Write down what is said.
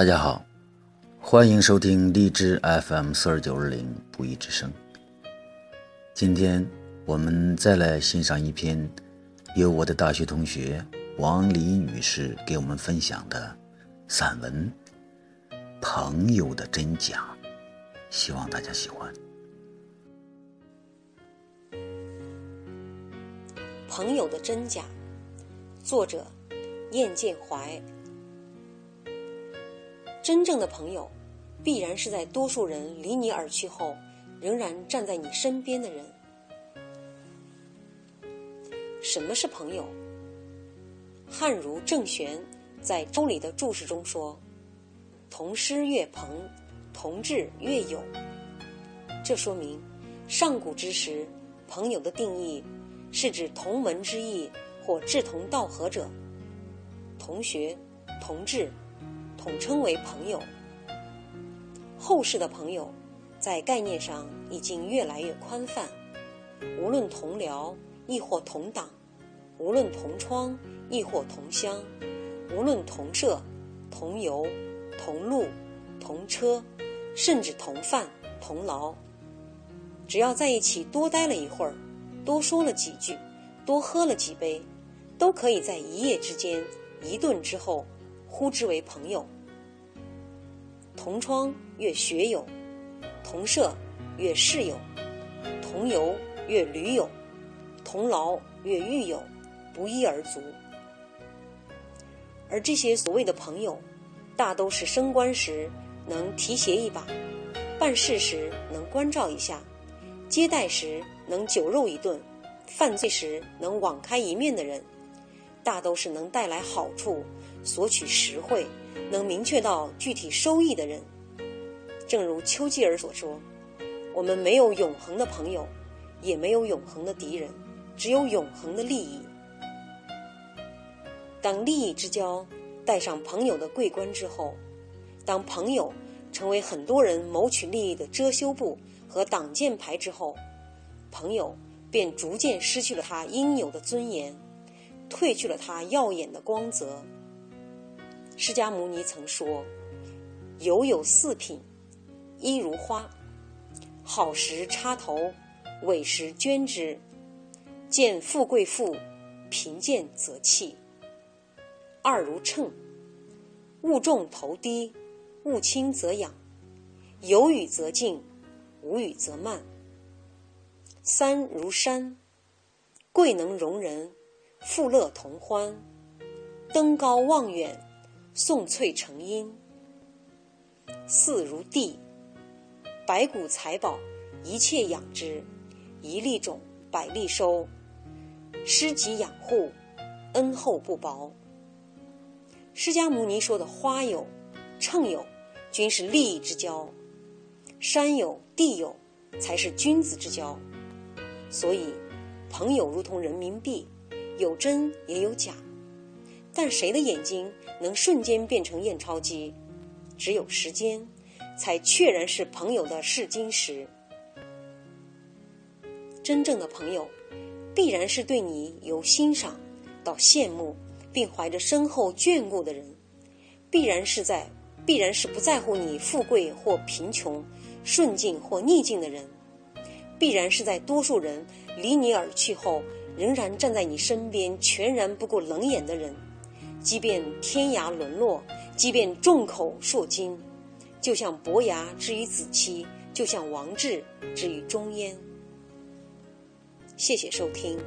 大家好，欢迎收听荔枝 FM 四二九二零不义之声。今天我们再来欣赏一篇由我的大学同学王黎女士给我们分享的散文《朋友的真假》，希望大家喜欢。朋友的真假，作者燕建怀。真正的朋友，必然是在多数人离你而去后，仍然站在你身边的人。什么是朋友？汉儒郑玄在《周礼》的注释中说：“同师越朋，同志越友。”这说明，上古之时，朋友的定义。是指同门之义或志同道合者，同学、同志，统称为朋友。后世的朋友，在概念上已经越来越宽泛，无论同僚亦或同党，无论同窗亦或同乡，无论同舍、同游、同路、同车，甚至同饭、同劳，只要在一起多待了一会儿。多说了几句，多喝了几杯，都可以在一夜之间、一顿之后，呼之为朋友。同窗越学友，同舍越室友，同游越驴友，同劳越狱友，不一而足。而这些所谓的朋友，大都是升官时能提携一把，办事时能关照一下。接待时能酒肉一顿，犯罪时能网开一面的人，大都是能带来好处、索取实惠、能明确到具体收益的人。正如丘吉尔所说：“我们没有永恒的朋友，也没有永恒的敌人，只有永恒的利益。”当利益之交带上朋友的桂冠之后，当朋友成为很多人谋取利益的遮羞布。和挡箭牌之后，朋友便逐渐失去了他应有的尊严，褪去了他耀眼的光泽。释迦牟尼曾说：“有有四品，一如花，好时插头，委时捐之。见富贵富，贫贱则弃。二如秤，物重头低，物轻则仰，有雨则静。”无雨则慢。三如山，贵能容人，富乐同欢，登高望远，送翠成荫。四如地，百谷财宝，一切养之，一粒种，百粒收，施及养护，恩厚不薄。释迦牟尼说的花友、秤友，均是利益之交。山有地有，才是君子之交。所以，朋友如同人民币，有真也有假。但谁的眼睛能瞬间变成验钞机？只有时间，才确然是朋友的试金石。真正的朋友，必然是对你由欣赏到羡慕，并怀着深厚眷顾的人；必然是在，必然是不在乎你富贵或贫穷。顺境或逆境的人，必然是在多数人离你而去后，仍然站在你身边，全然不顾冷眼的人。即便天涯沦落，即便众口铄金，就像伯牙之于子期，就像王志之于中焉。谢谢收听。